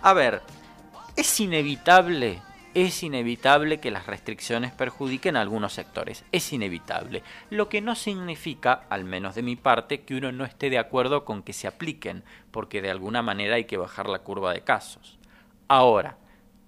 A ver, es inevitable, es inevitable que las restricciones perjudiquen a algunos sectores, es inevitable. Lo que no significa, al menos de mi parte, que uno no esté de acuerdo con que se apliquen, porque de alguna manera hay que bajar la curva de casos. Ahora,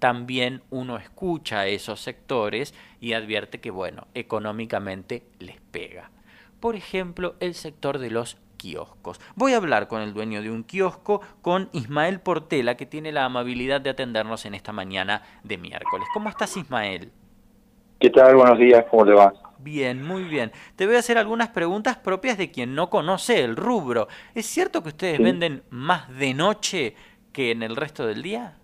también uno escucha a esos sectores y advierte que, bueno, económicamente les pega. Por ejemplo, el sector de los kioscos. Voy a hablar con el dueño de un kiosco, con Ismael Portela, que tiene la amabilidad de atendernos en esta mañana de miércoles. ¿Cómo estás, Ismael? ¿Qué tal? Buenos días, ¿cómo te va? Bien, muy bien. Te voy a hacer algunas preguntas propias de quien no conoce el rubro. ¿Es cierto que ustedes venden más de noche que en el resto del día?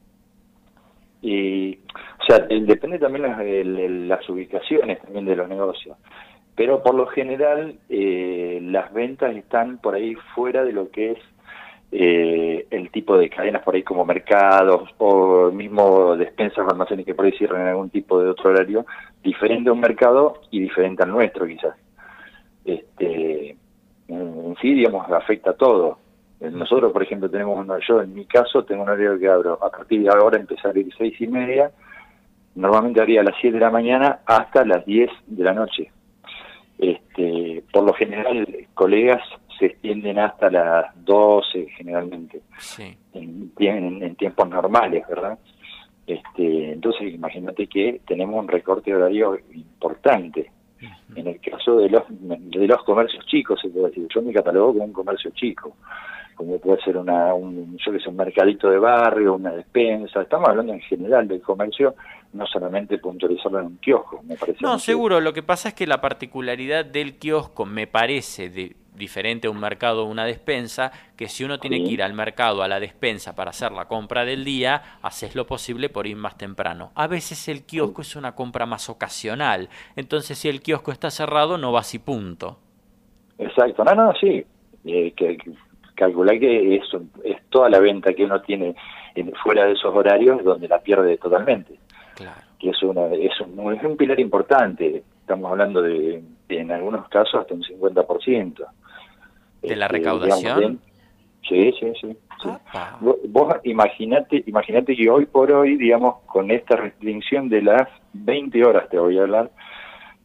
Y, o sea, depende también las, las ubicaciones también de los negocios pero por lo general eh, las ventas están por ahí fuera de lo que es eh, el tipo de cadenas por ahí como mercados o mismo despensas o almacenes que por ahí cierran en algún tipo de otro horario, diferente a un mercado y diferente al nuestro quizás. Este, en sí, digamos, afecta a todo. Nosotros, por ejemplo, tenemos, yo en mi caso, tengo un horario que abro a partir de ahora, empezar a las seis y media, normalmente abría a las 7 de la mañana hasta las 10 de la noche este, por lo general, colegas se extienden hasta las 12 generalmente, en, en, tiempos normales, ¿verdad? Este, entonces, imagínate que tenemos un recorte horario importante. En el caso de los, de los comercios chicos, se puede decir, yo me catalogo como un comercio chico como puede ser una, un, yo que sé, un mercadito de barrio, una despensa, estamos hablando en general del comercio, no solamente puntualizarlo en un kiosco, me parece. No, seguro, lo que pasa es que la particularidad del kiosco me parece de, diferente a un mercado o una despensa, que si uno tiene que ir al mercado, a la despensa para hacer la compra del día, haces lo posible por ir más temprano. A veces el kiosco es una compra más ocasional, entonces si el kiosco está cerrado no vas y punto. Exacto, no, no, sí, eh, que, calcular que es, es toda la venta que uno tiene en, fuera de esos horarios donde la pierde totalmente. Claro. Que es, una, es, un, es un pilar importante, estamos hablando de, en algunos casos hasta un 50%. ¿De la este, recaudación? sí, sí, sí. Vos, vos imaginate, imaginate que hoy por hoy, digamos, con esta restricción de las 20 horas, te voy a hablar,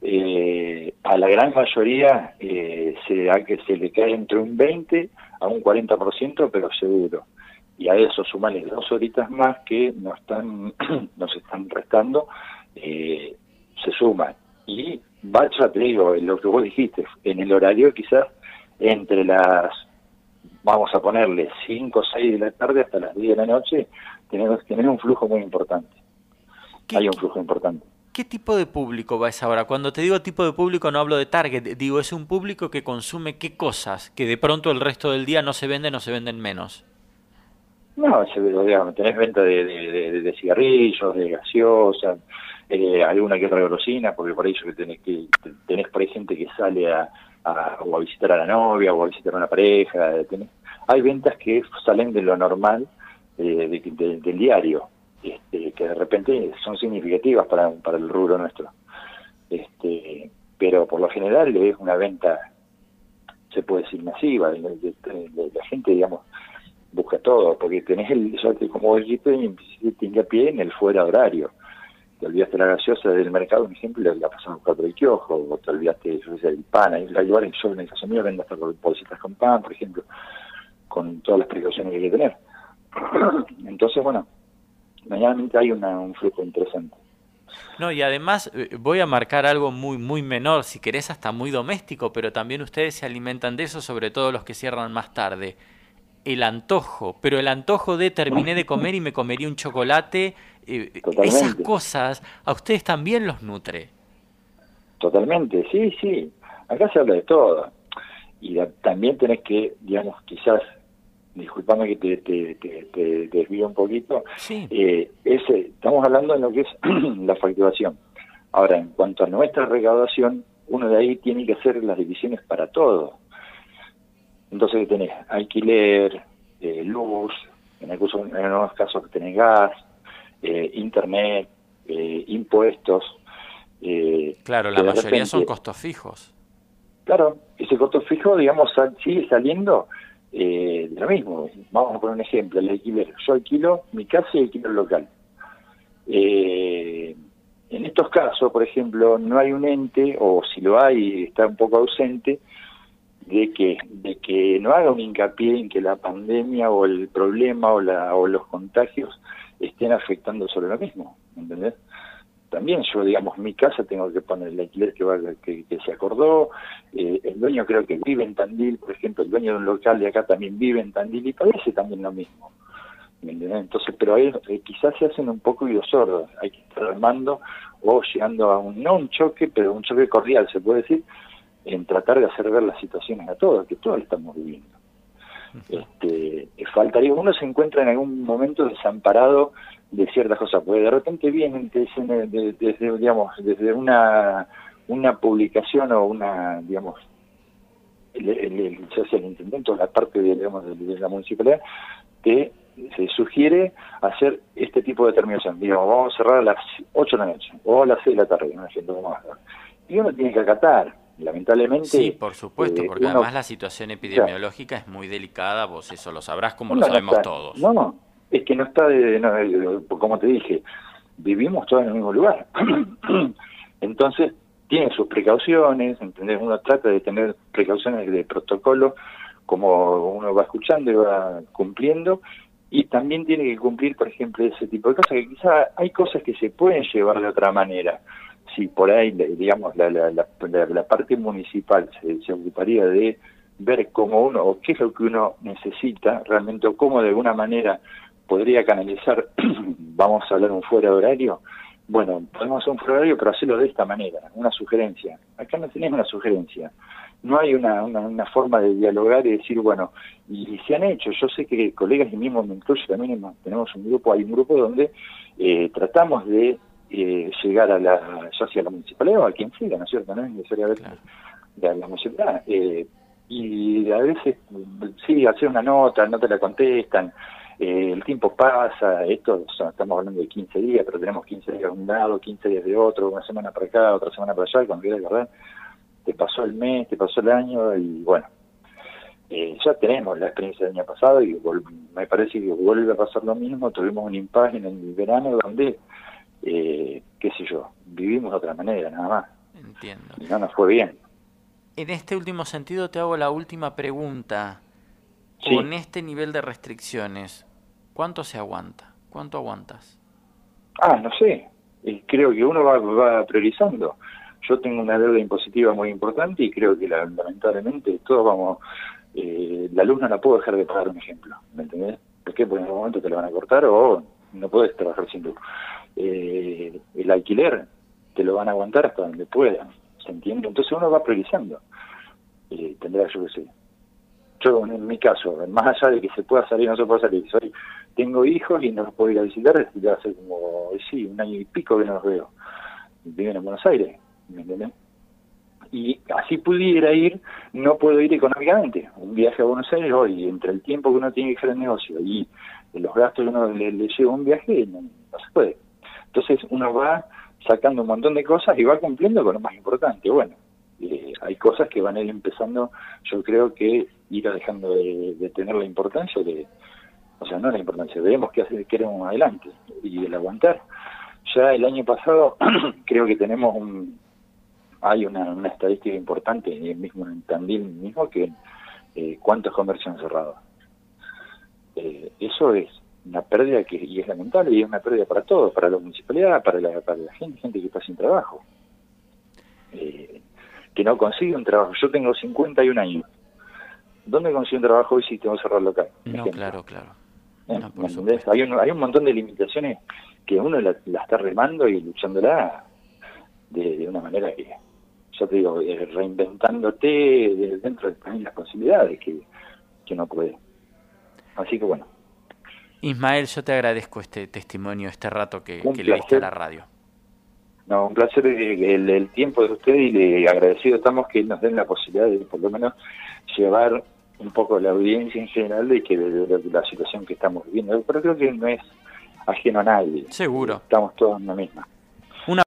eh, a la gran mayoría eh, se, a que se le cae entre un 20 a un 40%, pero seguro. Y a eso sumarle dos horitas más que nos están, nos están restando, eh, se suman. Y ya te digo, lo que vos dijiste, en el horario quizás entre las, vamos a ponerle 5 o 6 de la tarde hasta las 10 de la noche, tenemos, tenemos un flujo muy importante. Hay un flujo importante. ¿Qué tipo de público va a esa hora? Cuando te digo tipo de público no hablo de target, digo es un público que consume qué cosas, que de pronto el resto del día no se venden o se venden menos. No, digamos, tenés venta de, de, cigarrillos, de gaseosa, eh, alguna que otra golosina, porque por eso que tenés que tenés por ahí gente que sale a, a, o a visitar a la novia o a visitar a una pareja. hay ventas que salen de lo normal eh, del diario este, que de repente son significativas para, para el rubro nuestro. Este, pero por lo general es una venta, se puede decir masiva, la gente, digamos, busca todo, porque tenés el, como dijiste, a pie en el fuera horario. Te olvidaste la gaseosa del mercado, por ejemplo, la pasamos por el kiosco, o te olvidaste el pan, hay lugares, yo en el caso mío vendo hasta bolsitas con pan, por ejemplo, con todas las precauciones que hay que tener. Entonces, bueno, mañana hay un flujo interesante. No, y además eh, voy a marcar algo muy, muy menor, si querés hasta muy doméstico, pero también ustedes se alimentan de eso, sobre todo los que cierran más tarde. El antojo, pero el antojo de terminé de comer y me comería un chocolate, eh, esas cosas, ¿a ustedes también los nutre? Totalmente, sí, sí. Acá se habla de todo. Y también tenés que, digamos, quizás disculpame que te, te, te, desvío un poquito, eh, ese, estamos hablando de lo que es la facturación. Ahora, en cuanto a nuestra recaudación, uno de ahí tiene que hacer las divisiones para todo. Entonces tenés alquiler, eh, luz, en, en algunos casos tenés gas, eh, internet, impuestos. claro, la mayoría son costos fijos. Claro, ese costo fijo, digamos, sigue saliendo eh, de lo mismo. Vamos a poner un ejemplo, el alquiler. Yo alquilo mi casa y alquilo el local. Eh, en estos casos, por ejemplo, no hay un ente, o si lo hay, está un poco ausente, de que, de que no haga un hincapié en que la pandemia o el problema o, la, o los contagios estén afectando sobre lo mismo, ¿entendés? También yo, digamos, mi casa tengo que poner el alquiler que, va, que, se acordó, eh, el dueño creo que vive en Tandil, por ejemplo, el dueño de un local de acá también vive en Tandil y parece también lo mismo. Entonces, pero ahí eh, quizás se hacen un poco oídos sordos, hay que estar armando o llegando a un, no un choque, pero un choque cordial, se puede decir, en tratar de hacer ver las situaciones a todos, que todos estamos viviendo. Este, faltaría, uno se encuentra en algún momento desamparado de ciertas cosas, porque de repente vienen desde, digamos, desde una, una publicación o una, digamos, el, el, el, el intendente o la parte de, digamos, de, la municipalidad, que se sugiere hacer este tipo de determinación. Digamos, vamos a cerrar a las 8 de la noche o a las 6 de la tarde, ¿no? Y uno tiene que acatar, lamentablemente. Sí, por supuesto, eh, porque además la situación epidemiológica es muy delicada, vos eso lo sabrás como lo sabemos todos. No, no, es que no está, de, como te dije, vivimos todos en el mismo lugar. Entonces, tiene sus precauciones, ¿entendés? Uno trata de tener precauciones de protocolo, como uno va escuchando y va cumpliendo, y también tiene que cumplir, por ejemplo, ese tipo de cosas, que quizá hay cosas que se pueden llevar de otra manera. Si por ahí, digamos, la, la, la, parte municipal se, se, ocuparía de ver cómo uno, o qué es lo que uno necesita realmente, o cómo de alguna manera podría canalizar, vamos a hablar un fuera de horario, bueno, podemos hacer un fuera de horario, pero hacerlo de esta manera, una sugerencia. Acá no tenés una sugerencia no hay una, una, forma de dialogar y decir, bueno, y, se han hecho, yo sé que colegas y mismo me también tenemos un grupo, hay un grupo donde eh, tratamos de eh, llegar a la, ya sea la municipalidad o a quien sea, ¿no es cierto? No es necesariamente de la municipalidad. Eh, y a veces, sí, hacer una nota, no te la contestan, el tiempo pasa, esto estamos hablando de 15 días, pero tenemos 15 días de un lado, 15 días de otro, una semana para acá, otra semana para allá, cuando quieras verdad te pasó el mes, te pasó el año y bueno, eh, ya tenemos la experiencia del año pasado y me parece que vuelve a pasar lo mismo, tuvimos un impasse en el verano donde, eh, qué sé yo, vivimos de otra manera nada más. Entiendo. Y no nos fue bien. En este último sentido te hago la última pregunta. Con este nivel de restricciones, ¿cuánto se aguanta? ¿Cuánto aguantas? Ah, no sé. Creo que uno va, va priorizando yo tengo una deuda impositiva muy importante y creo que lamentablemente todos vamos, eh, la luz no la puedo dejar de pagar, un ejemplo, ¿me entendés? Porque en algún momento te la van a cortar o no puedes trabajar sin luz. Eh, el alquiler te lo van a aguantar hasta donde puedan, ¿se entiende? Entonces uno va priorizando. Eh, yo que sé. Yo en mi caso, más allá de que se pueda salir no se pueda salir, soy, tengo hijos y no los puedo ir a visitar, ya hace como, sí, un año y pico que no los veo. Viven en Buenos Aires, y así pudiera ir, no puedo ir económicamente. Un viaje a Buenos Aires hoy, entre el tiempo que uno tiene que hacer el negocio y los gastos que uno le, lleva un viaje, no, se puede. Entonces uno va sacando un montón de cosas y va cumpliendo con lo más importante. Bueno, eh, hay cosas que van a ir empezando, yo creo que ir dejando de, tener la importancia, de, o sea, no la importancia, debemos que hacer, queremos adelante y el aguantar. Ya el año pasado creo que tenemos un, hay una, estadística importante, mismo en Tandil mismo, que eh, cuántos comercios han cerrado. Eh, eso es una pérdida que y es lamentable y es una pérdida para todos, para la municipalidad, para la, para la gente, gente que está sin trabajo, eh, que no consigue un trabajo. Yo tengo 51 años. ¿Dónde consigo un trabajo hoy si tengo que cerrar local? No, claro, claro. hay, un, hay un montón de limitaciones que uno la, está remando y luchándola de, de una manera que yo te digo, eh, reinventándote dentro de las posibilidades que, que uno puede. Así que bueno. Ismael, yo te agradezco este testimonio, este rato que, le diste a la radio. No, un placer el, tiempo de usted y le agradecido estamos que nos den la posibilidad de por lo menos llevar un poco la audiencia en general de que de, la situación que estamos viviendo. Pero creo que no es ajeno a nadie. Seguro. Estamos todos en la misma.